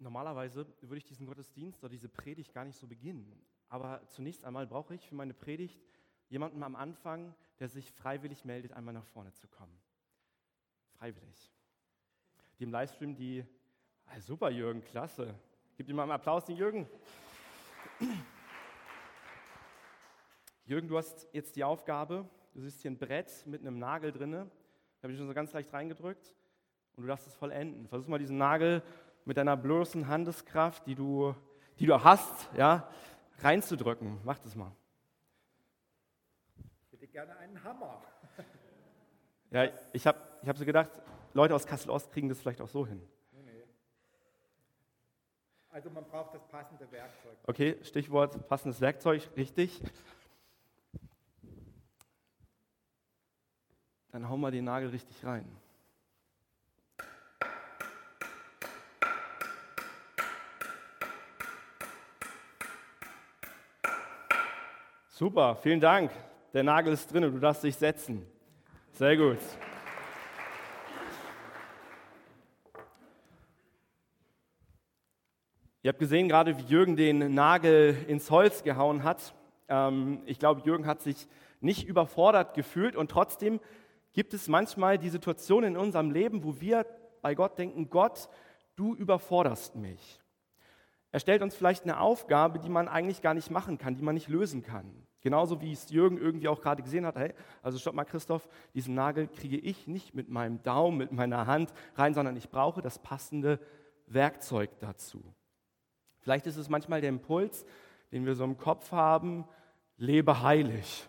Normalerweise würde ich diesen Gottesdienst oder diese Predigt gar nicht so beginnen. Aber zunächst einmal brauche ich für meine Predigt jemanden am Anfang, der sich freiwillig meldet, einmal nach vorne zu kommen. Freiwillig. Die im Livestream, die, ah, super Jürgen, klasse. Gib ihm mal einen Applaus, den Jürgen. Jürgen, du hast jetzt die Aufgabe, du siehst hier ein Brett mit einem Nagel drinne. Da habe ich schon so ganz leicht reingedrückt und du darfst es vollenden. Versuch mal diesen Nagel mit deiner bloßen Handeskraft, die du, die du hast, ja, reinzudrücken. Mach das mal. Ich hätte gerne einen Hammer. Ja, ich habe ich hab so gedacht, Leute aus Kassel-Ost kriegen das vielleicht auch so hin. Also man braucht das passende Werkzeug. Okay, Stichwort passendes Werkzeug, richtig. Dann hauen wir den Nagel richtig rein. Super, vielen Dank. Der Nagel ist drin und du darfst dich setzen. Sehr gut. Ihr habt gesehen gerade, wie Jürgen den Nagel ins Holz gehauen hat. Ähm, ich glaube, Jürgen hat sich nicht überfordert gefühlt und trotzdem gibt es manchmal die Situation in unserem Leben, wo wir bei Gott denken, Gott, du überforderst mich. Er stellt uns vielleicht eine Aufgabe, die man eigentlich gar nicht machen kann, die man nicht lösen kann. Genauso wie es Jürgen irgendwie auch gerade gesehen hat, hey, also stopp mal Christoph, diesen Nagel kriege ich nicht mit meinem Daumen, mit meiner Hand rein, sondern ich brauche das passende Werkzeug dazu. Vielleicht ist es manchmal der Impuls, den wir so im Kopf haben, lebe heilig,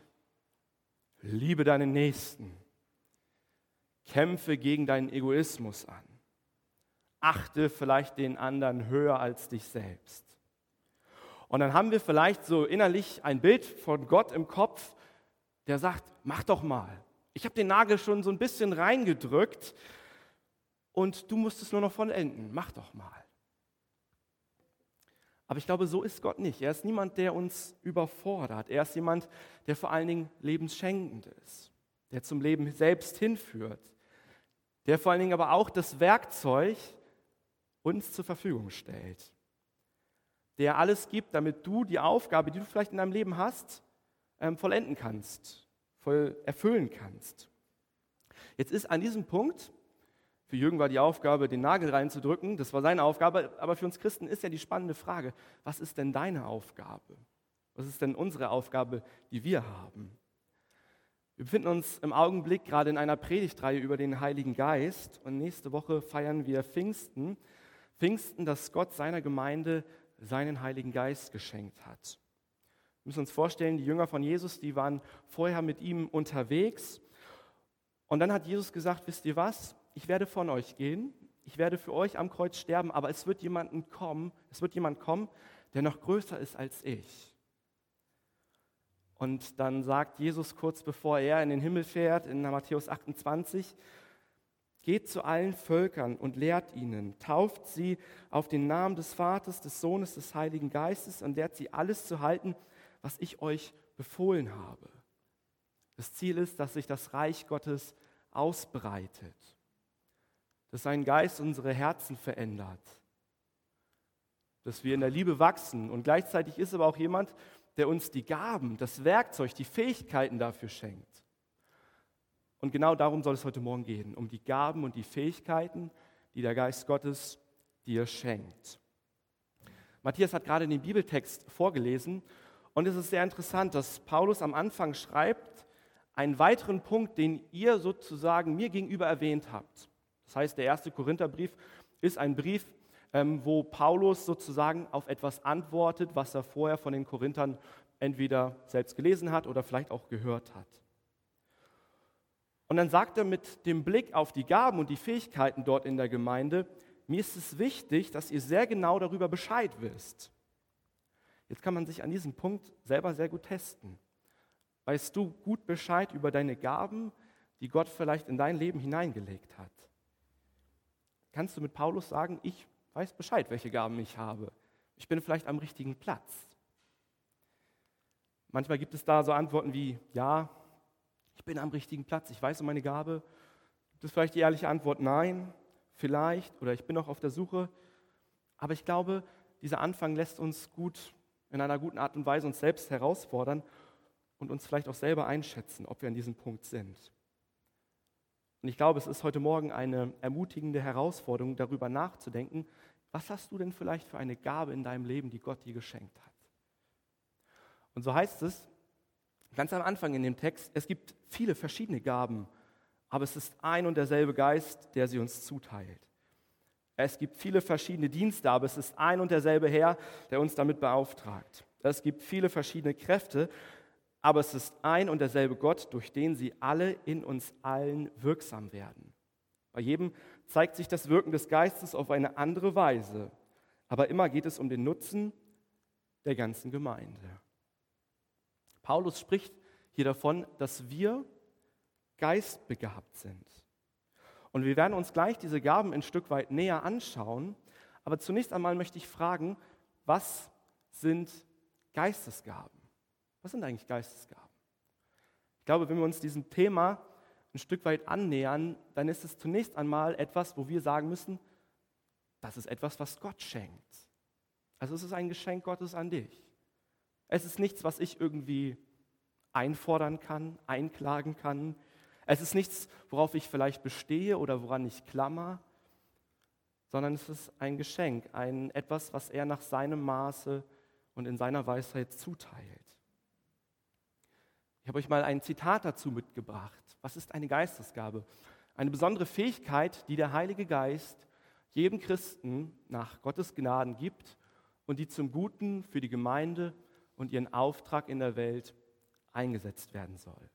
liebe deinen Nächsten, kämpfe gegen deinen Egoismus an, achte vielleicht den anderen höher als dich selbst. Und dann haben wir vielleicht so innerlich ein Bild von Gott im Kopf, der sagt, mach doch mal. Ich habe den Nagel schon so ein bisschen reingedrückt und du musst es nur noch vollenden. Mach doch mal. Aber ich glaube, so ist Gott nicht. Er ist niemand, der uns überfordert. Er ist jemand, der vor allen Dingen lebensschenkend ist, der zum Leben selbst hinführt, der vor allen Dingen aber auch das Werkzeug uns zur Verfügung stellt der alles gibt, damit du die Aufgabe, die du vielleicht in deinem Leben hast, ähm, vollenden kannst, voll erfüllen kannst. Jetzt ist an diesem Punkt, für Jürgen war die Aufgabe, den Nagel reinzudrücken, das war seine Aufgabe, aber für uns Christen ist ja die spannende Frage, was ist denn deine Aufgabe? Was ist denn unsere Aufgabe, die wir haben? Wir befinden uns im Augenblick gerade in einer Predigtreihe über den Heiligen Geist und nächste Woche feiern wir Pfingsten. Pfingsten, dass Gott seiner Gemeinde seinen Heiligen Geist geschenkt hat. Wir müssen uns vorstellen, die Jünger von Jesus, die waren vorher mit ihm unterwegs. Und dann hat Jesus gesagt, wisst ihr was? Ich werde von euch gehen, ich werde für euch am Kreuz sterben, aber es wird jemanden kommen, es wird jemand kommen, der noch größer ist als ich. Und dann sagt Jesus kurz bevor er in den Himmel fährt, in Matthäus 28, Geht zu allen Völkern und lehrt ihnen, tauft sie auf den Namen des Vaters, des Sohnes, des Heiligen Geistes und lehrt sie alles zu halten, was ich euch befohlen habe. Das Ziel ist, dass sich das Reich Gottes ausbreitet, dass sein Geist unsere Herzen verändert, dass wir in der Liebe wachsen und gleichzeitig ist aber auch jemand, der uns die Gaben, das Werkzeug, die Fähigkeiten dafür schenkt. Und genau darum soll es heute Morgen gehen, um die Gaben und die Fähigkeiten, die der Geist Gottes dir schenkt. Matthias hat gerade den Bibeltext vorgelesen und es ist sehr interessant, dass Paulus am Anfang schreibt, einen weiteren Punkt, den ihr sozusagen mir gegenüber erwähnt habt. Das heißt, der erste Korintherbrief ist ein Brief, ähm, wo Paulus sozusagen auf etwas antwortet, was er vorher von den Korinthern entweder selbst gelesen hat oder vielleicht auch gehört hat. Und dann sagt er mit dem Blick auf die Gaben und die Fähigkeiten dort in der Gemeinde, mir ist es wichtig, dass ihr sehr genau darüber Bescheid wisst. Jetzt kann man sich an diesem Punkt selber sehr gut testen. Weißt du gut Bescheid über deine Gaben, die Gott vielleicht in dein Leben hineingelegt hat? Kannst du mit Paulus sagen, ich weiß Bescheid, welche Gaben ich habe. Ich bin vielleicht am richtigen Platz. Manchmal gibt es da so Antworten wie, ja, ich bin am richtigen Platz, ich weiß um meine Gabe. Das ist vielleicht die ehrliche Antwort, nein, vielleicht, oder ich bin noch auf der Suche. Aber ich glaube, dieser Anfang lässt uns gut, in einer guten Art und Weise uns selbst herausfordern und uns vielleicht auch selber einschätzen, ob wir an diesem Punkt sind. Und ich glaube, es ist heute Morgen eine ermutigende Herausforderung, darüber nachzudenken, was hast du denn vielleicht für eine Gabe in deinem Leben, die Gott dir geschenkt hat? Und so heißt es ganz am Anfang in dem Text, es gibt viele verschiedene Gaben, aber es ist ein und derselbe Geist, der sie uns zuteilt. Es gibt viele verschiedene Dienste, aber es ist ein und derselbe Herr, der uns damit beauftragt. Es gibt viele verschiedene Kräfte, aber es ist ein und derselbe Gott, durch den sie alle in uns allen wirksam werden. Bei jedem zeigt sich das Wirken des Geistes auf eine andere Weise, aber immer geht es um den Nutzen der ganzen Gemeinde. Paulus spricht hier davon, dass wir geistbegabt sind. Und wir werden uns gleich diese Gaben ein Stück weit näher anschauen. Aber zunächst einmal möchte ich fragen, was sind Geistesgaben? Was sind eigentlich Geistesgaben? Ich glaube, wenn wir uns diesem Thema ein Stück weit annähern, dann ist es zunächst einmal etwas, wo wir sagen müssen, das ist etwas, was Gott schenkt. Also es ist ein Geschenk Gottes an dich. Es ist nichts, was ich irgendwie einfordern kann, einklagen kann. Es ist nichts, worauf ich vielleicht bestehe oder woran ich klammer, sondern es ist ein Geschenk, ein etwas, was er nach seinem Maße und in seiner Weisheit zuteilt. Ich habe euch mal ein Zitat dazu mitgebracht. Was ist eine Geistesgabe? Eine besondere Fähigkeit, die der Heilige Geist jedem Christen nach Gottes Gnaden gibt und die zum Guten für die Gemeinde und ihren Auftrag in der Welt eingesetzt werden soll.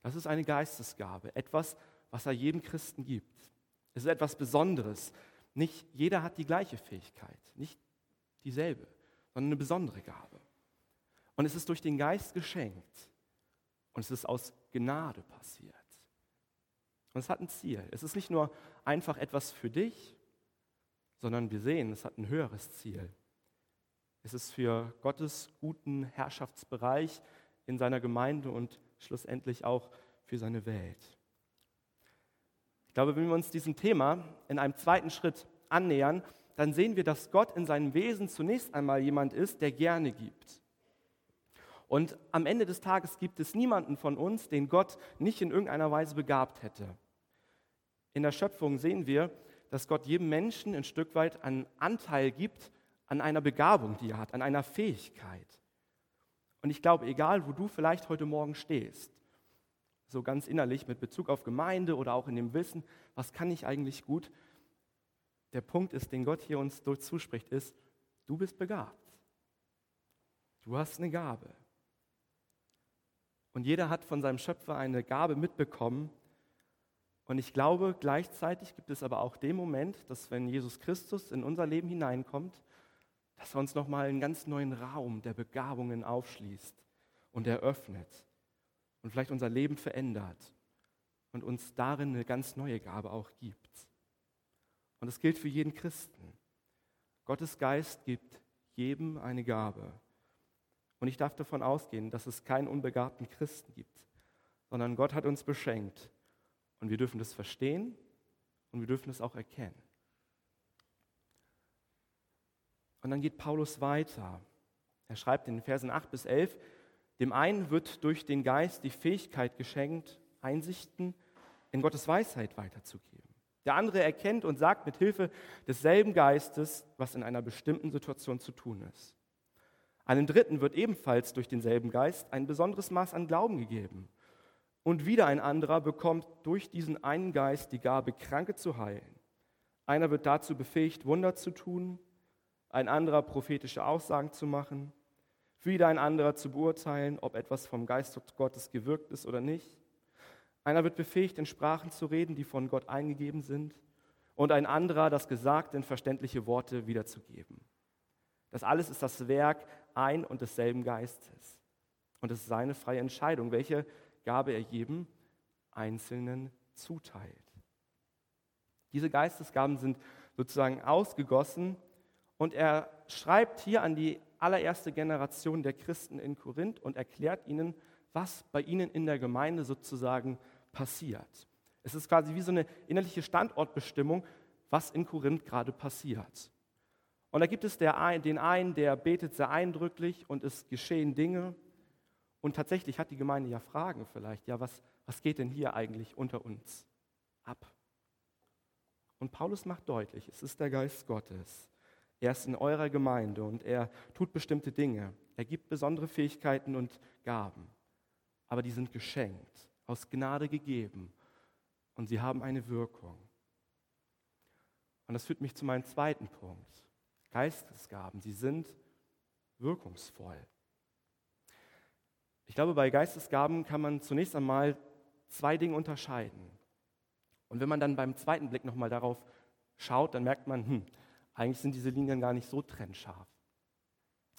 Das ist eine Geistesgabe, etwas, was er jedem Christen gibt. Es ist etwas Besonderes. Nicht jeder hat die gleiche Fähigkeit, nicht dieselbe, sondern eine besondere Gabe. Und es ist durch den Geist geschenkt. Und es ist aus Gnade passiert. Und es hat ein Ziel. Es ist nicht nur einfach etwas für dich, sondern wir sehen, es hat ein höheres Ziel. Es ist für Gottes guten Herrschaftsbereich in seiner Gemeinde und schlussendlich auch für seine Welt. Ich glaube, wenn wir uns diesem Thema in einem zweiten Schritt annähern, dann sehen wir, dass Gott in seinem Wesen zunächst einmal jemand ist, der gerne gibt. Und am Ende des Tages gibt es niemanden von uns, den Gott nicht in irgendeiner Weise begabt hätte. In der Schöpfung sehen wir, dass Gott jedem Menschen ein Stück weit einen Anteil gibt an einer Begabung, die er hat, an einer Fähigkeit. Und ich glaube, egal wo du vielleicht heute Morgen stehst, so ganz innerlich mit Bezug auf Gemeinde oder auch in dem Wissen, was kann ich eigentlich gut, der Punkt ist, den Gott hier uns zuspricht, ist, du bist begabt. Du hast eine Gabe. Und jeder hat von seinem Schöpfer eine Gabe mitbekommen. Und ich glaube, gleichzeitig gibt es aber auch den Moment, dass wenn Jesus Christus in unser Leben hineinkommt, dass er uns nochmal einen ganz neuen Raum der Begabungen aufschließt und eröffnet und vielleicht unser Leben verändert und uns darin eine ganz neue Gabe auch gibt. Und das gilt für jeden Christen. Gottes Geist gibt jedem eine Gabe. Und ich darf davon ausgehen, dass es keinen unbegabten Christen gibt, sondern Gott hat uns beschenkt. Und wir dürfen das verstehen und wir dürfen es auch erkennen. Und dann geht Paulus weiter. Er schreibt in den Versen 8 bis 11, dem einen wird durch den Geist die Fähigkeit geschenkt, Einsichten in Gottes Weisheit weiterzugeben. Der andere erkennt und sagt mit Hilfe desselben Geistes, was in einer bestimmten Situation zu tun ist. Einem Dritten wird ebenfalls durch denselben Geist ein besonderes Maß an Glauben gegeben. Und wieder ein anderer bekommt durch diesen einen Geist die Gabe, Kranke zu heilen. Einer wird dazu befähigt, Wunder zu tun, ein anderer prophetische Aussagen zu machen, wieder ein anderer zu beurteilen, ob etwas vom Geist Gottes gewirkt ist oder nicht. Einer wird befähigt, in Sprachen zu reden, die von Gott eingegeben sind, und ein anderer das Gesagte in verständliche Worte wiederzugeben. Das alles ist das Werk ein und desselben Geistes. Und es ist seine freie Entscheidung, welche Gabe er jedem Einzelnen zuteilt. Diese Geistesgaben sind sozusagen ausgegossen und er schreibt hier an die allererste Generation der Christen in Korinth und erklärt ihnen, was bei ihnen in der Gemeinde sozusagen passiert. Es ist quasi wie so eine innerliche Standortbestimmung, was in Korinth gerade passiert. Und da gibt es der, den einen, der betet sehr eindrücklich und es geschehen Dinge. Und tatsächlich hat die Gemeinde ja Fragen vielleicht. Ja, was, was geht denn hier eigentlich unter uns ab? Und Paulus macht deutlich, es ist der Geist Gottes. Er ist in eurer Gemeinde und er tut bestimmte Dinge. Er gibt besondere Fähigkeiten und Gaben. Aber die sind geschenkt, aus Gnade gegeben. Und sie haben eine Wirkung. Und das führt mich zu meinem zweiten Punkt. Geistesgaben, sie sind wirkungsvoll. Ich glaube, bei Geistesgaben kann man zunächst einmal zwei Dinge unterscheiden. Und wenn man dann beim zweiten Blick nochmal darauf schaut, dann merkt man, hm, eigentlich sind diese Linien gar nicht so trennscharf.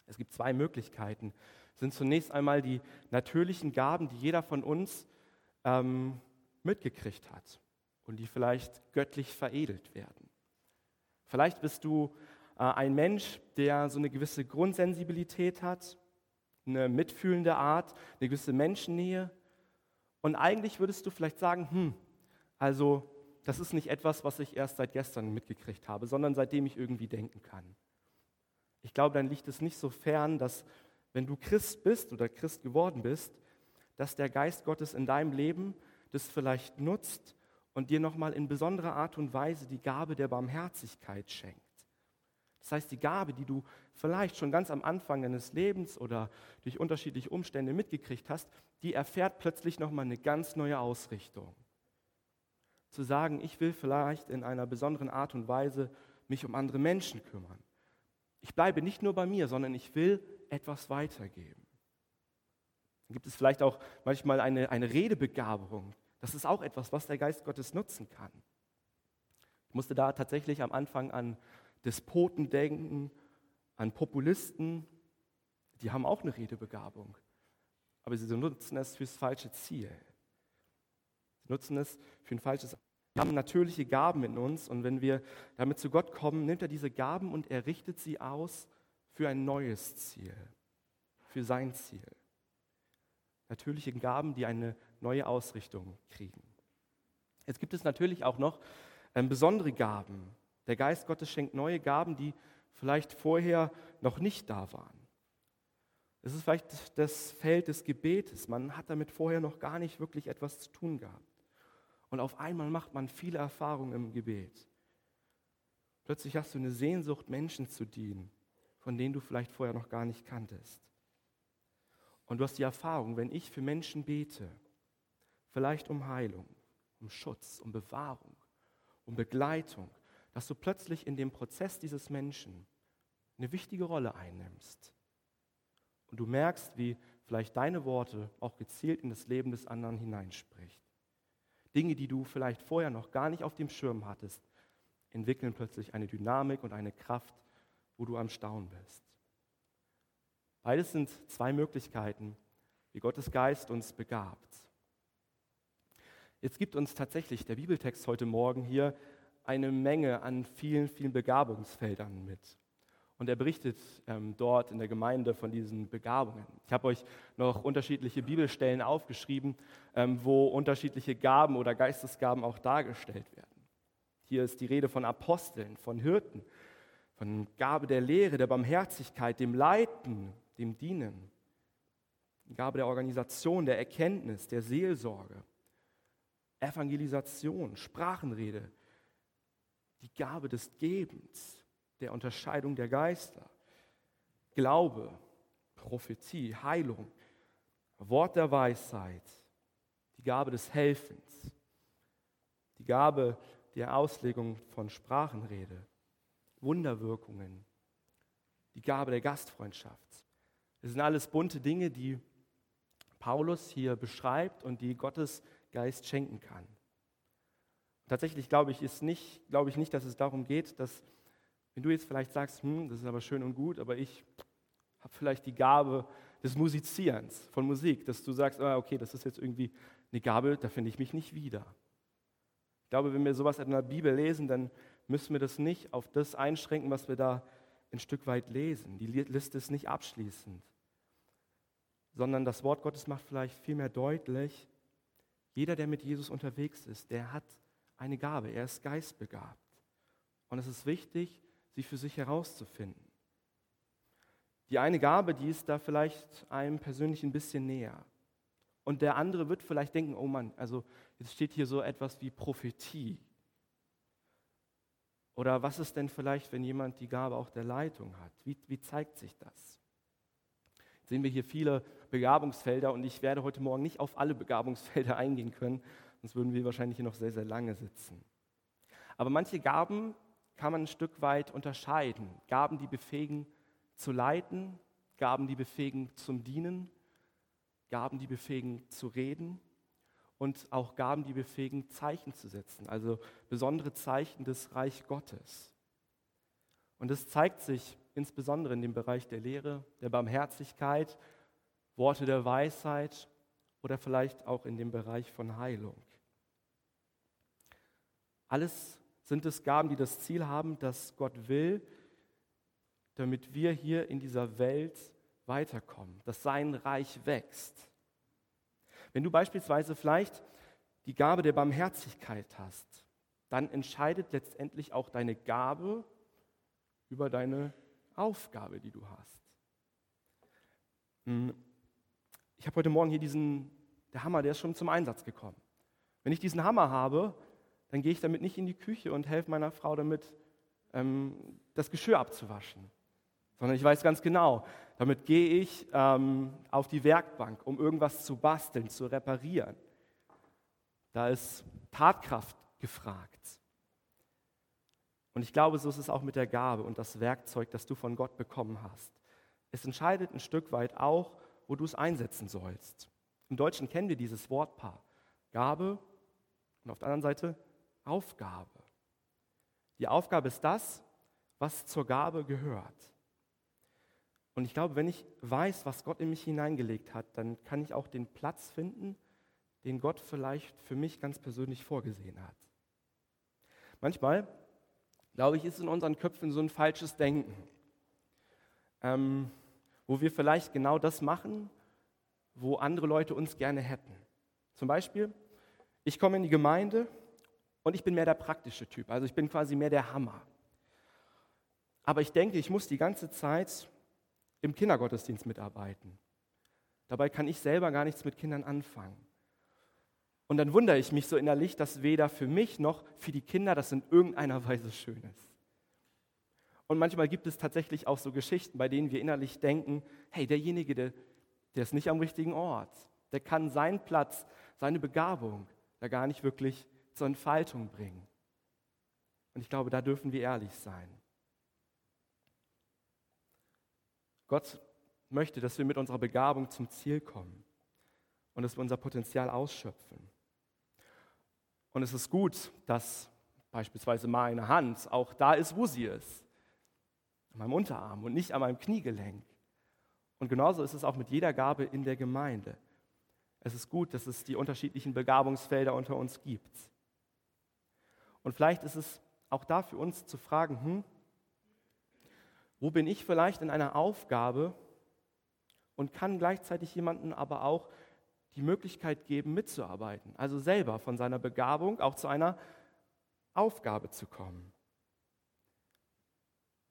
Es gibt zwei Möglichkeiten. Es sind zunächst einmal die natürlichen Gaben, die jeder von uns ähm, mitgekriegt hat und die vielleicht göttlich veredelt werden. Vielleicht bist du äh, ein Mensch, der so eine gewisse Grundsensibilität hat, eine mitfühlende Art, eine gewisse Menschennähe. Und eigentlich würdest du vielleicht sagen, hm, also das ist nicht etwas, was ich erst seit gestern mitgekriegt habe, sondern seitdem ich irgendwie denken kann. Ich glaube, dann liegt es nicht so fern, dass wenn du Christ bist oder Christ geworden bist, dass der Geist Gottes in deinem Leben das vielleicht nutzt und dir nochmal in besonderer Art und Weise die Gabe der Barmherzigkeit schenkt. Das heißt, die Gabe, die du vielleicht schon ganz am Anfang deines Lebens oder durch unterschiedliche Umstände mitgekriegt hast, die erfährt plötzlich nochmal eine ganz neue Ausrichtung. Zu sagen, ich will vielleicht in einer besonderen Art und Weise mich um andere Menschen kümmern. Ich bleibe nicht nur bei mir, sondern ich will etwas weitergeben. Dann gibt es vielleicht auch manchmal eine, eine Redebegabung. Das ist auch etwas, was der Geist Gottes nutzen kann. Ich musste da tatsächlich am Anfang an Despoten denken, an Populisten, die haben auch eine Redebegabung, aber sie nutzen es fürs falsche Ziel. Nutzen es für ein falsches wir haben natürliche Gaben in uns und wenn wir damit zu Gott kommen, nimmt er diese Gaben und er richtet sie aus für ein neues Ziel, für sein Ziel. Natürliche Gaben, die eine neue Ausrichtung kriegen. Jetzt gibt es natürlich auch noch ähm, besondere Gaben, der Geist Gottes schenkt neue Gaben, die vielleicht vorher noch nicht da waren. Es ist vielleicht das Feld des Gebetes. Man hat damit vorher noch gar nicht wirklich etwas zu tun gehabt. Und auf einmal macht man viele Erfahrungen im Gebet. Plötzlich hast du eine Sehnsucht, Menschen zu dienen, von denen du vielleicht vorher noch gar nicht kanntest. Und du hast die Erfahrung, wenn ich für Menschen bete, vielleicht um Heilung, um Schutz, um Bewahrung, um Begleitung, dass du plötzlich in dem Prozess dieses Menschen eine wichtige Rolle einnimmst. Und du merkst, wie vielleicht deine Worte auch gezielt in das Leben des anderen hineinspricht. Dinge, die du vielleicht vorher noch gar nicht auf dem Schirm hattest, entwickeln plötzlich eine Dynamik und eine Kraft, wo du am Staunen bist. Beides sind zwei Möglichkeiten, wie Gottes Geist uns begabt. Jetzt gibt uns tatsächlich der Bibeltext heute Morgen hier eine Menge an vielen, vielen Begabungsfeldern mit. Und er berichtet ähm, dort in der Gemeinde von diesen Begabungen. Ich habe euch noch unterschiedliche Bibelstellen aufgeschrieben, ähm, wo unterschiedliche Gaben oder Geistesgaben auch dargestellt werden. Hier ist die Rede von Aposteln, von Hirten, von Gabe der Lehre, der Barmherzigkeit, dem Leiten, dem Dienen, Gabe der Organisation, der Erkenntnis, der Seelsorge, Evangelisation, Sprachenrede, die Gabe des Gebens, der Unterscheidung der Geister, Glaube, Prophetie, Heilung, Wort der Weisheit, die Gabe des Helfens, die Gabe der Auslegung von Sprachenrede, Wunderwirkungen, die Gabe der Gastfreundschaft. Das sind alles bunte Dinge, die Paulus hier beschreibt und die Gottes Geist schenken kann. Tatsächlich glaube ich, ist nicht, glaube ich nicht, dass es darum geht, dass, wenn du jetzt vielleicht sagst, hm, das ist aber schön und gut, aber ich habe vielleicht die Gabe des Musizierens, von Musik, dass du sagst, ah, okay, das ist jetzt irgendwie eine Gabe, da finde ich mich nicht wieder. Ich glaube, wenn wir sowas in der Bibel lesen, dann müssen wir das nicht auf das einschränken, was wir da ein Stück weit lesen. Die Liste ist nicht abschließend, sondern das Wort Gottes macht vielleicht vielmehr deutlich, jeder, der mit Jesus unterwegs ist, der hat eine Gabe, er ist geistbegabt. Und es ist wichtig, sie für sich herauszufinden. Die eine Gabe, die ist da vielleicht einem persönlich ein bisschen näher. Und der andere wird vielleicht denken, oh Mann, also jetzt steht hier so etwas wie Prophetie. Oder was ist denn vielleicht, wenn jemand die Gabe auch der Leitung hat? Wie, wie zeigt sich das? Jetzt sehen wir hier viele Begabungsfelder und ich werde heute Morgen nicht auf alle Begabungsfelder eingehen können, sonst würden wir wahrscheinlich hier noch sehr, sehr lange sitzen. Aber manche Gaben kann man ein Stück weit unterscheiden. Gaben, die befähigen zu leiten, Gaben, die befähigen zum Dienen, Gaben, die befähigen zu reden und auch Gaben, die befähigen Zeichen zu setzen, also besondere Zeichen des Reich Gottes. Und es zeigt sich insbesondere in dem Bereich der Lehre, der Barmherzigkeit, Worte der Weisheit oder vielleicht auch in dem Bereich von Heilung. Alles sind es Gaben, die das Ziel haben, dass Gott will, damit wir hier in dieser Welt weiterkommen, dass sein Reich wächst. Wenn du beispielsweise vielleicht die Gabe der Barmherzigkeit hast, dann entscheidet letztendlich auch deine Gabe über deine Aufgabe, die du hast. Hm, ich habe heute Morgen hier diesen, der Hammer, der ist schon zum Einsatz gekommen. Wenn ich diesen Hammer habe, dann gehe ich damit nicht in die Küche und helfe meiner Frau damit, ähm, das Geschirr abzuwaschen, sondern ich weiß ganz genau, damit gehe ich ähm, auf die Werkbank, um irgendwas zu basteln, zu reparieren. Da ist Tatkraft gefragt. Und ich glaube, so ist es auch mit der Gabe und das Werkzeug, das du von Gott bekommen hast. Es entscheidet ein Stück weit auch, wo du es einsetzen sollst. Im Deutschen kennen wir dieses Wortpaar. Gabe und auf der anderen Seite Aufgabe. Die Aufgabe ist das, was zur Gabe gehört. Und ich glaube, wenn ich weiß, was Gott in mich hineingelegt hat, dann kann ich auch den Platz finden, den Gott vielleicht für mich ganz persönlich vorgesehen hat. Manchmal, glaube ich, ist in unseren Köpfen so ein falsches Denken, ähm, wo wir vielleicht genau das machen, wo andere Leute uns gerne hätten. Zum Beispiel, ich komme in die Gemeinde und ich bin mehr der praktische Typ, also ich bin quasi mehr der Hammer. Aber ich denke, ich muss die ganze Zeit im Kindergottesdienst mitarbeiten. Dabei kann ich selber gar nichts mit Kindern anfangen. Und dann wundere ich mich so innerlich, dass weder für mich noch für die Kinder das in irgendeiner Weise schön ist. Und manchmal gibt es tatsächlich auch so Geschichten, bei denen wir innerlich denken, hey, derjenige, der, der ist nicht am richtigen Ort. Der kann seinen Platz, seine Begabung da gar nicht wirklich zur Entfaltung bringen. Und ich glaube, da dürfen wir ehrlich sein. Gott möchte, dass wir mit unserer Begabung zum Ziel kommen und dass wir unser Potenzial ausschöpfen. Und es ist gut, dass beispielsweise meine Hand auch da ist, wo sie ist, an meinem Unterarm und nicht an meinem Kniegelenk. Und genauso ist es auch mit jeder Gabe in der Gemeinde. Es ist gut, dass es die unterschiedlichen Begabungsfelder unter uns gibt. Und vielleicht ist es auch da für uns zu fragen, hm, wo bin ich vielleicht in einer Aufgabe und kann gleichzeitig jemandem aber auch die Möglichkeit geben, mitzuarbeiten, also selber von seiner Begabung auch zu einer Aufgabe zu kommen.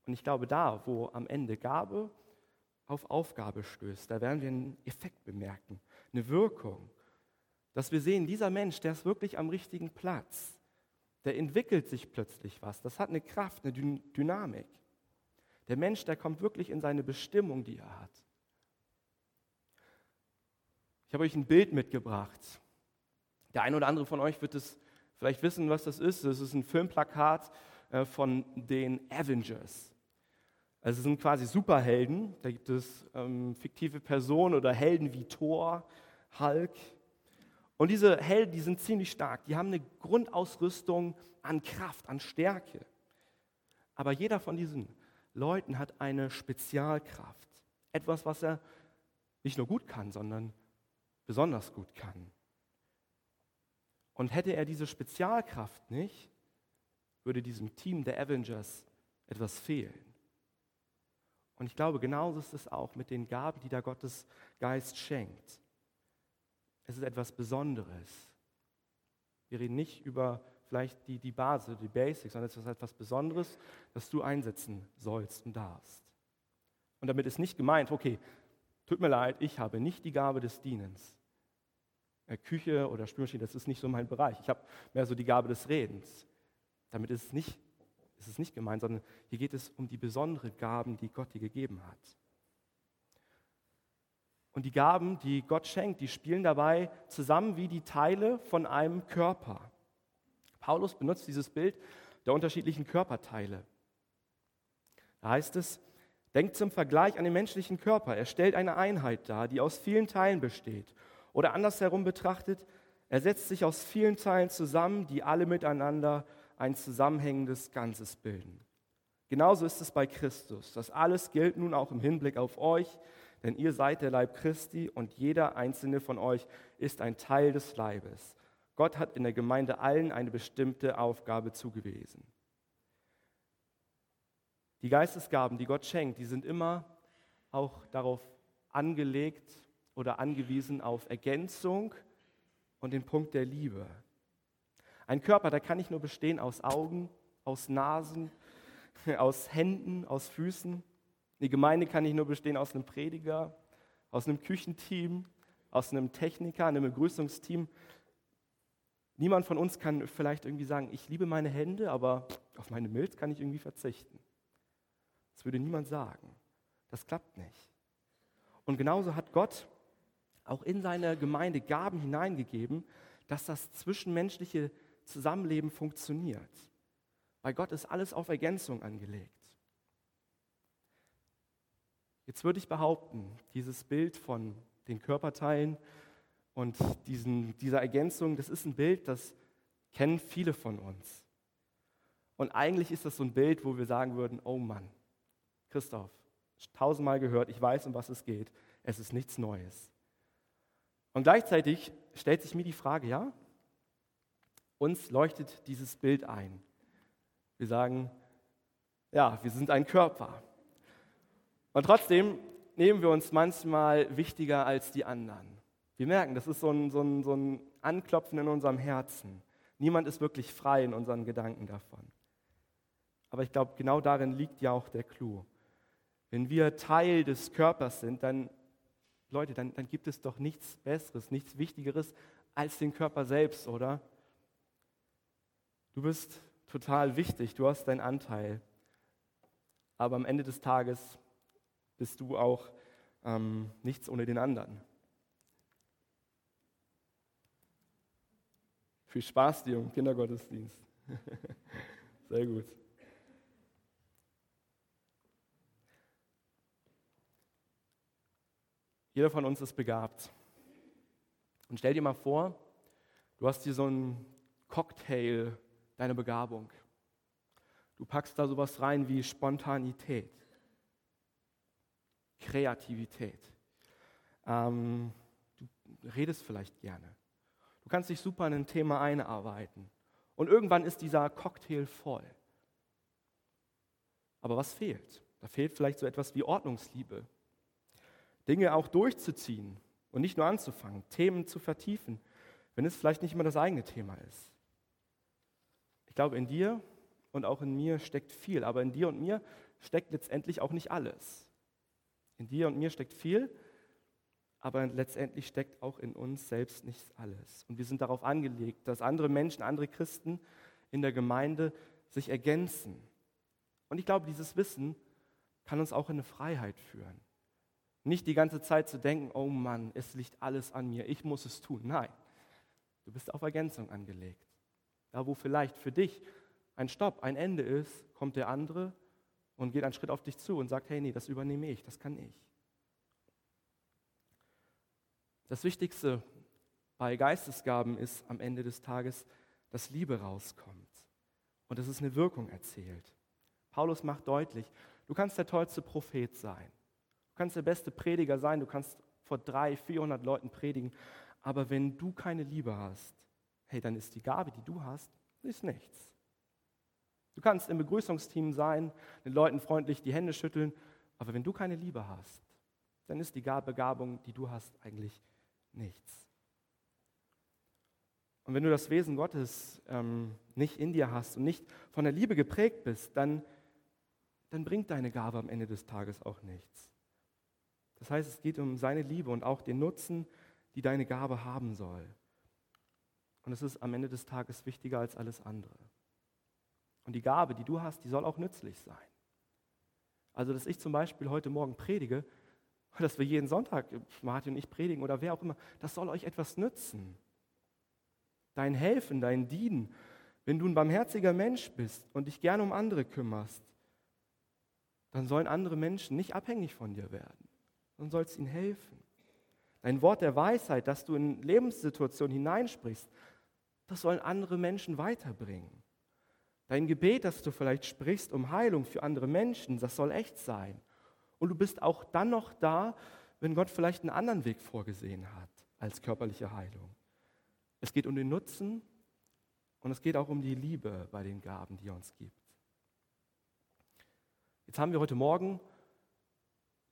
Und ich glaube, da, wo am Ende Gabe auf Aufgabe stößt, da werden wir einen Effekt bemerken, eine Wirkung, dass wir sehen, dieser Mensch, der ist wirklich am richtigen Platz, der entwickelt sich plötzlich was, das hat eine Kraft, eine Dynamik. Der Mensch, der kommt wirklich in seine Bestimmung, die er hat. Ich habe euch ein Bild mitgebracht. Der eine oder andere von euch wird es vielleicht wissen, was das ist. Das ist ein Filmplakat äh, von den Avengers. Also es sind quasi Superhelden. Da gibt es ähm, fiktive Personen oder Helden wie Thor, Hulk. Und diese Helden, die sind ziemlich stark. Die haben eine Grundausrüstung an Kraft, an Stärke. Aber jeder von diesen Leuten hat eine Spezialkraft. Etwas, was er nicht nur gut kann, sondern besonders gut kann. Und hätte er diese Spezialkraft nicht, würde diesem Team der Avengers etwas fehlen. Und ich glaube, genauso ist es auch mit den Gaben, die der Gottes Geist schenkt. Es ist etwas Besonderes. Wir reden nicht über vielleicht die, die Basis, die Basics, sondern es ist etwas Besonderes, das du einsetzen sollst und darfst. Und damit ist nicht gemeint, okay, tut mir leid, ich habe nicht die Gabe des Dienens. Äh, Küche oder Spülmaschine, das ist nicht so mein Bereich. Ich habe mehr so die Gabe des Redens. Damit ist es nicht, ist es nicht gemeint, sondern hier geht es um die besonderen Gaben, die Gott dir gegeben hat. Und die Gaben, die Gott schenkt, die spielen dabei zusammen wie die Teile von einem Körper. Paulus benutzt dieses Bild der unterschiedlichen Körperteile. Da heißt es, denkt zum Vergleich an den menschlichen Körper. Er stellt eine Einheit dar, die aus vielen Teilen besteht. Oder andersherum betrachtet, er setzt sich aus vielen Teilen zusammen, die alle miteinander ein zusammenhängendes Ganzes bilden. Genauso ist es bei Christus. Das alles gilt nun auch im Hinblick auf euch, denn ihr seid der Leib Christi und jeder einzelne von euch ist ein Teil des Leibes. Gott hat in der Gemeinde allen eine bestimmte Aufgabe zugewiesen. Die Geistesgaben, die Gott schenkt, die sind immer auch darauf angelegt oder angewiesen auf Ergänzung und den Punkt der Liebe. Ein Körper, der kann nicht nur bestehen aus Augen, aus Nasen, aus Händen, aus Füßen. Die Gemeinde kann nicht nur bestehen aus einem Prediger, aus einem Küchenteam, aus einem Techniker, einem Begrüßungsteam. Niemand von uns kann vielleicht irgendwie sagen, ich liebe meine Hände, aber auf meine Milz kann ich irgendwie verzichten. Das würde niemand sagen. Das klappt nicht. Und genauso hat Gott auch in seine Gemeinde Gaben hineingegeben, dass das zwischenmenschliche Zusammenleben funktioniert. Bei Gott ist alles auf Ergänzung angelegt. Jetzt würde ich behaupten, dieses Bild von den Körperteilen und diesen, dieser Ergänzung, das ist ein Bild, das kennen viele von uns. Und eigentlich ist das so ein Bild, wo wir sagen würden, oh Mann, Christoph, tausendmal gehört, ich weiß, um was es geht, es ist nichts Neues. Und gleichzeitig stellt sich mir die Frage, ja, uns leuchtet dieses Bild ein. Wir sagen, ja, wir sind ein Körper. Und trotzdem nehmen wir uns manchmal wichtiger als die anderen. Wir merken, das ist so ein, so ein, so ein Anklopfen in unserem Herzen. Niemand ist wirklich frei in unseren Gedanken davon. Aber ich glaube, genau darin liegt ja auch der Clou. Wenn wir Teil des Körpers sind, dann, Leute, dann, dann gibt es doch nichts Besseres, nichts Wichtigeres als den Körper selbst, oder? Du bist total wichtig, du hast deinen Anteil. Aber am Ende des Tages bist du auch ähm, nichts ohne den anderen. Viel Spaß dir im Kindergottesdienst. Sehr gut. Jeder von uns ist begabt. Und stell dir mal vor, du hast hier so einen Cocktail deiner Begabung. Du packst da sowas rein wie Spontanität, Kreativität. Ähm, du redest vielleicht gerne. Du kannst dich super in ein Thema einarbeiten. Und irgendwann ist dieser Cocktail voll. Aber was fehlt? Da fehlt vielleicht so etwas wie Ordnungsliebe. Dinge auch durchzuziehen und nicht nur anzufangen, Themen zu vertiefen, wenn es vielleicht nicht immer das eigene Thema ist. Ich glaube, in dir und auch in mir steckt viel, aber in dir und mir steckt letztendlich auch nicht alles. In dir und mir steckt viel, aber letztendlich steckt auch in uns selbst nicht alles. Und wir sind darauf angelegt, dass andere Menschen, andere Christen in der Gemeinde sich ergänzen. Und ich glaube, dieses Wissen kann uns auch in eine Freiheit führen. Nicht die ganze Zeit zu denken, oh Mann, es liegt alles an mir, ich muss es tun. Nein, du bist auf Ergänzung angelegt. Da, wo vielleicht für dich ein Stopp, ein Ende ist, kommt der andere und geht einen Schritt auf dich zu und sagt, hey, nee, das übernehme ich, das kann ich. Das Wichtigste bei Geistesgaben ist am Ende des Tages, dass Liebe rauskommt und dass es eine Wirkung erzielt. Paulus macht deutlich, du kannst der tollste Prophet sein. Du kannst der beste Prediger sein, du kannst vor 300, 400 Leuten predigen, aber wenn du keine Liebe hast, hey, dann ist die Gabe, die du hast, ist nichts. Du kannst im Begrüßungsteam sein, den Leuten freundlich die Hände schütteln, aber wenn du keine Liebe hast, dann ist die Begabung, die du hast, eigentlich nichts. Und wenn du das Wesen Gottes ähm, nicht in dir hast und nicht von der Liebe geprägt bist, dann, dann bringt deine Gabe am Ende des Tages auch nichts. Das heißt, es geht um seine Liebe und auch den Nutzen, die deine Gabe haben soll. Und es ist am Ende des Tages wichtiger als alles andere. Und die Gabe, die du hast, die soll auch nützlich sein. Also, dass ich zum Beispiel heute Morgen predige, dass wir jeden Sonntag, Martin und ich predigen oder wer auch immer, das soll euch etwas nützen. Dein Helfen, dein Dienen, wenn du ein barmherziger Mensch bist und dich gerne um andere kümmerst, dann sollen andere Menschen nicht abhängig von dir werden, sondern sollst ihnen helfen. Dein Wort der Weisheit, das du in Lebenssituationen hineinsprichst, das sollen andere Menschen weiterbringen. Dein Gebet, das du vielleicht sprichst um Heilung für andere Menschen, das soll echt sein. Und du bist auch dann noch da, wenn Gott vielleicht einen anderen Weg vorgesehen hat als körperliche Heilung. Es geht um den Nutzen und es geht auch um die Liebe bei den Gaben, die er uns gibt. Jetzt haben wir heute Morgen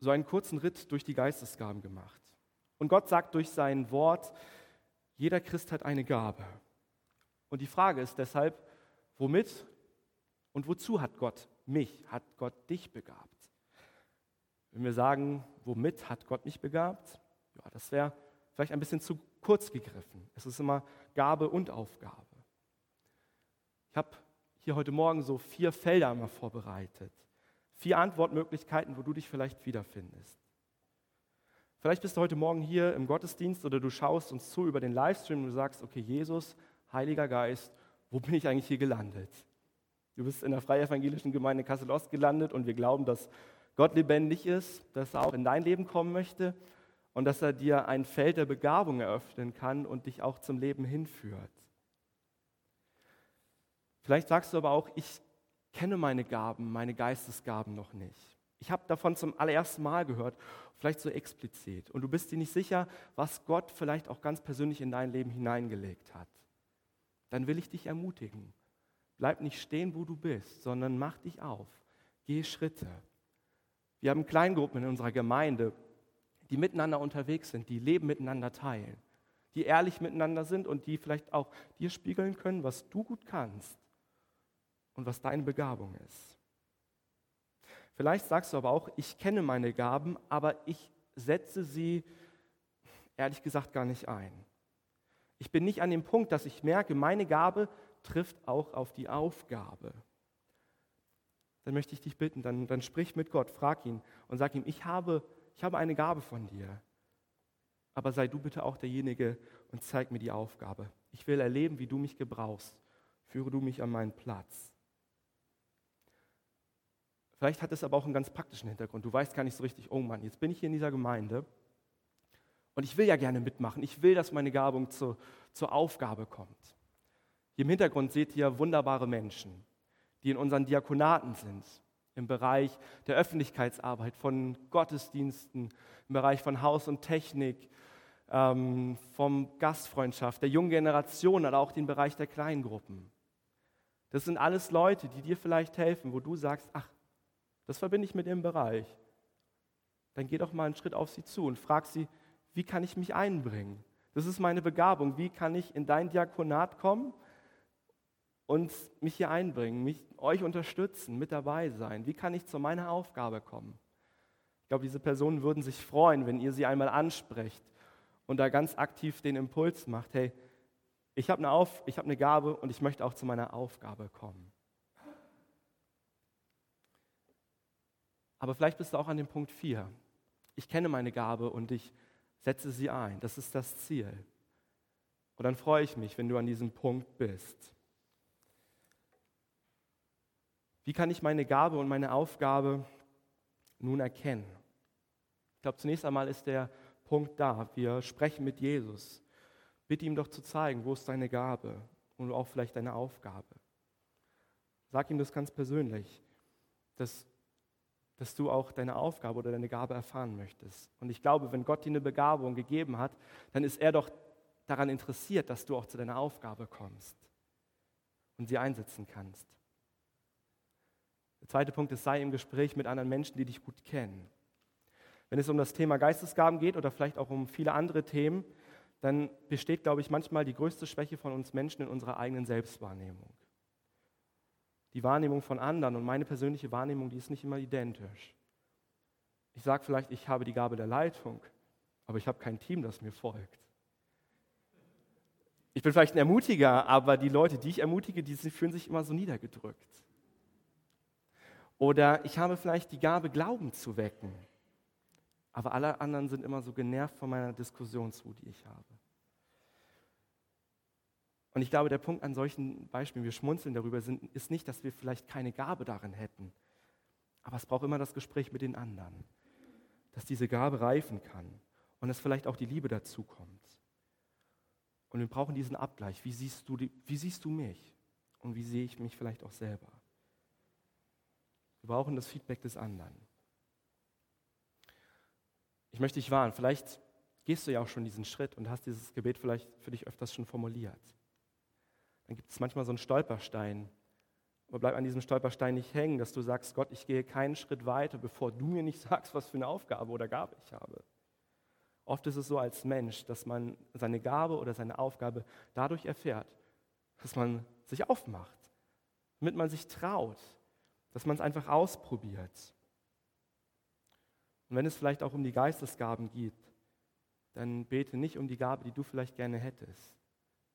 so einen kurzen Ritt durch die Geistesgaben gemacht. Und Gott sagt durch sein Wort, jeder Christ hat eine Gabe. Und die Frage ist deshalb, womit und wozu hat Gott mich, hat Gott dich begabt? Wenn wir sagen, womit hat Gott mich begabt, ja, das wäre vielleicht ein bisschen zu kurz gegriffen. Es ist immer Gabe und Aufgabe. Ich habe hier heute Morgen so vier Felder mal vorbereitet. Vier Antwortmöglichkeiten, wo du dich vielleicht wiederfindest. Vielleicht bist du heute Morgen hier im Gottesdienst oder du schaust uns zu über den Livestream und du sagst, okay, Jesus, Heiliger Geist, wo bin ich eigentlich hier gelandet? Du bist in der Freie Evangelischen Gemeinde Kassel-Ost gelandet und wir glauben, dass Gott lebendig ist, dass er auch in dein Leben kommen möchte und dass er dir ein Feld der Begabung eröffnen kann und dich auch zum Leben hinführt. Vielleicht sagst du aber auch, ich kenne meine Gaben, meine Geistesgaben noch nicht. Ich habe davon zum allerersten Mal gehört, vielleicht so explizit. Und du bist dir nicht sicher, was Gott vielleicht auch ganz persönlich in dein Leben hineingelegt hat dann will ich dich ermutigen. Bleib nicht stehen, wo du bist, sondern mach dich auf. Geh Schritte. Wir haben Kleingruppen in unserer Gemeinde, die miteinander unterwegs sind, die Leben miteinander teilen, die ehrlich miteinander sind und die vielleicht auch dir spiegeln können, was du gut kannst und was deine Begabung ist. Vielleicht sagst du aber auch, ich kenne meine Gaben, aber ich setze sie ehrlich gesagt gar nicht ein. Ich bin nicht an dem Punkt, dass ich merke, meine Gabe trifft auch auf die Aufgabe. Dann möchte ich dich bitten, dann, dann sprich mit Gott, frag ihn und sag ihm, ich habe, ich habe eine Gabe von dir. Aber sei du bitte auch derjenige und zeig mir die Aufgabe. Ich will erleben, wie du mich gebrauchst. Führe du mich an meinen Platz. Vielleicht hat es aber auch einen ganz praktischen Hintergrund. Du weißt gar nicht so richtig, oh Mann, jetzt bin ich hier in dieser Gemeinde und ich will ja gerne mitmachen. Ich will, dass meine Gabung zu, zur Aufgabe kommt. Hier im Hintergrund seht ihr wunderbare Menschen, die in unseren Diakonaten sind, im Bereich der Öffentlichkeitsarbeit, von Gottesdiensten, im Bereich von Haus und Technik, ähm, vom Gastfreundschaft, der jungen Generation, aber auch den Bereich der Kleingruppen. Das sind alles Leute, die dir vielleicht helfen, wo du sagst, ach, das verbinde ich mit dem Bereich. Dann geh doch mal einen Schritt auf sie zu und frag sie, wie kann ich mich einbringen? Das ist meine Begabung. Wie kann ich in dein Diakonat kommen und mich hier einbringen, mich, euch unterstützen, mit dabei sein? Wie kann ich zu meiner Aufgabe kommen? Ich glaube, diese Personen würden sich freuen, wenn ihr sie einmal ansprecht und da ganz aktiv den Impuls macht, hey, ich habe eine, Auf, hab eine Gabe und ich möchte auch zu meiner Aufgabe kommen. Aber vielleicht bist du auch an dem Punkt 4. Ich kenne meine Gabe und ich Setze sie ein. Das ist das Ziel. Und dann freue ich mich, wenn du an diesem Punkt bist. Wie kann ich meine Gabe und meine Aufgabe nun erkennen? Ich glaube, zunächst einmal ist der Punkt da. Wir sprechen mit Jesus. Bitte ihm doch zu zeigen, wo ist deine Gabe und auch vielleicht deine Aufgabe. Sag ihm das ganz persönlich, dass dass du auch deine Aufgabe oder deine Gabe erfahren möchtest. Und ich glaube, wenn Gott dir eine Begabung gegeben hat, dann ist er doch daran interessiert, dass du auch zu deiner Aufgabe kommst und sie einsetzen kannst. Der zweite Punkt ist, sei im Gespräch mit anderen Menschen, die dich gut kennen. Wenn es um das Thema Geistesgaben geht oder vielleicht auch um viele andere Themen, dann besteht, glaube ich, manchmal die größte Schwäche von uns Menschen in unserer eigenen Selbstwahrnehmung. Die Wahrnehmung von anderen und meine persönliche Wahrnehmung, die ist nicht immer identisch. Ich sage vielleicht, ich habe die Gabe der Leitung, aber ich habe kein Team, das mir folgt. Ich bin vielleicht ein Ermutiger, aber die Leute, die ich ermutige, die fühlen sich immer so niedergedrückt. Oder ich habe vielleicht die Gabe, Glauben zu wecken, aber alle anderen sind immer so genervt von meiner Diskussionsruhe, die ich habe. Und ich glaube, der Punkt an solchen Beispielen, wir schmunzeln darüber, sind, ist nicht, dass wir vielleicht keine Gabe darin hätten, aber es braucht immer das Gespräch mit den anderen, dass diese Gabe reifen kann und dass vielleicht auch die Liebe dazu kommt. Und wir brauchen diesen Abgleich. Wie siehst du, die, wie siehst du mich? Und wie sehe ich mich vielleicht auch selber? Wir brauchen das Feedback des anderen. Ich möchte dich warnen, vielleicht gehst du ja auch schon diesen Schritt und hast dieses Gebet vielleicht für dich öfters schon formuliert. Dann gibt es manchmal so einen Stolperstein. Aber bleib an diesem Stolperstein nicht hängen, dass du sagst, Gott, ich gehe keinen Schritt weiter, bevor du mir nicht sagst, was für eine Aufgabe oder Gabe ich habe. Oft ist es so als Mensch, dass man seine Gabe oder seine Aufgabe dadurch erfährt, dass man sich aufmacht, damit man sich traut, dass man es einfach ausprobiert. Und wenn es vielleicht auch um die Geistesgaben geht, dann bete nicht um die Gabe, die du vielleicht gerne hättest.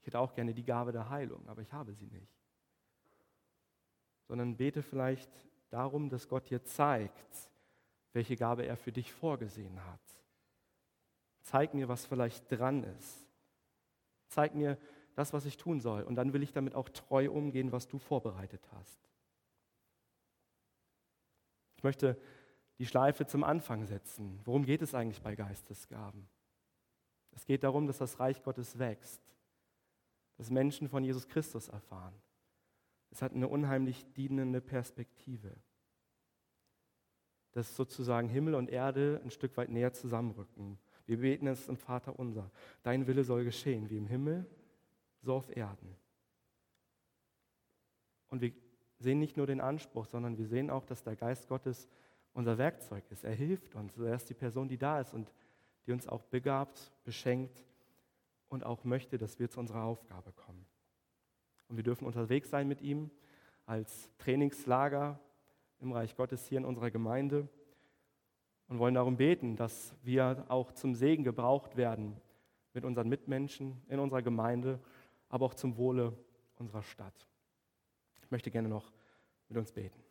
Ich hätte auch gerne die Gabe der Heilung, aber ich habe sie nicht. Sondern bete vielleicht darum, dass Gott dir zeigt, welche Gabe er für dich vorgesehen hat. Zeig mir, was vielleicht dran ist. Zeig mir das, was ich tun soll. Und dann will ich damit auch treu umgehen, was du vorbereitet hast. Ich möchte die Schleife zum Anfang setzen. Worum geht es eigentlich bei Geistesgaben? Es geht darum, dass das Reich Gottes wächst, dass Menschen von Jesus Christus erfahren. Es hat eine unheimlich dienende Perspektive, dass sozusagen Himmel und Erde ein Stück weit näher zusammenrücken wir beten es im Vater unser. Dein Wille soll geschehen, wie im Himmel, so auf Erden. Und wir sehen nicht nur den Anspruch, sondern wir sehen auch, dass der Geist Gottes unser Werkzeug ist. Er hilft uns. Er ist die Person, die da ist und die uns auch begabt, beschenkt und auch möchte, dass wir zu unserer Aufgabe kommen. Und wir dürfen unterwegs sein mit ihm als Trainingslager im Reich Gottes hier in unserer Gemeinde und wollen darum beten, dass wir auch zum Segen gebraucht werden mit unseren Mitmenschen in unserer Gemeinde, aber auch zum Wohle unserer Stadt. Ich möchte gerne noch mit uns beten.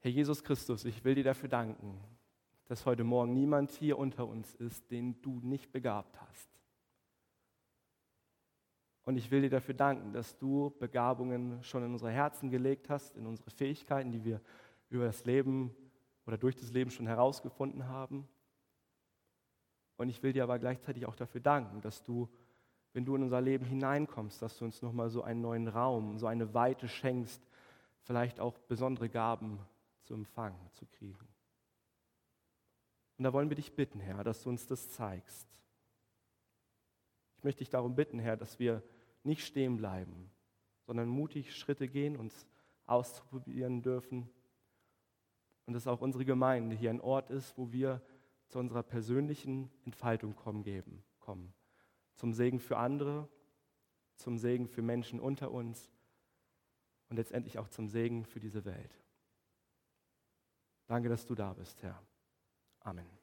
Herr Jesus Christus, ich will dir dafür danken, dass heute Morgen niemand hier unter uns ist, den du nicht begabt hast. Und ich will dir dafür danken, dass du Begabungen schon in unsere Herzen gelegt hast, in unsere Fähigkeiten, die wir über das Leben oder durch das Leben schon herausgefunden haben. Und ich will dir aber gleichzeitig auch dafür danken, dass du, wenn du in unser Leben hineinkommst, dass du uns nochmal so einen neuen Raum, so eine Weite schenkst, vielleicht auch besondere Gaben zu empfangen, zu kriegen. Und da wollen wir dich bitten, Herr, dass du uns das zeigst. Ich möchte dich darum bitten, Herr, dass wir nicht stehen bleiben, sondern mutig Schritte gehen, uns auszuprobieren dürfen. Und dass auch unsere Gemeinde hier ein Ort ist, wo wir zu unserer persönlichen Entfaltung kommen, geben, kommen. Zum Segen für andere, zum Segen für Menschen unter uns und letztendlich auch zum Segen für diese Welt. Danke, dass du da bist, Herr. Amen.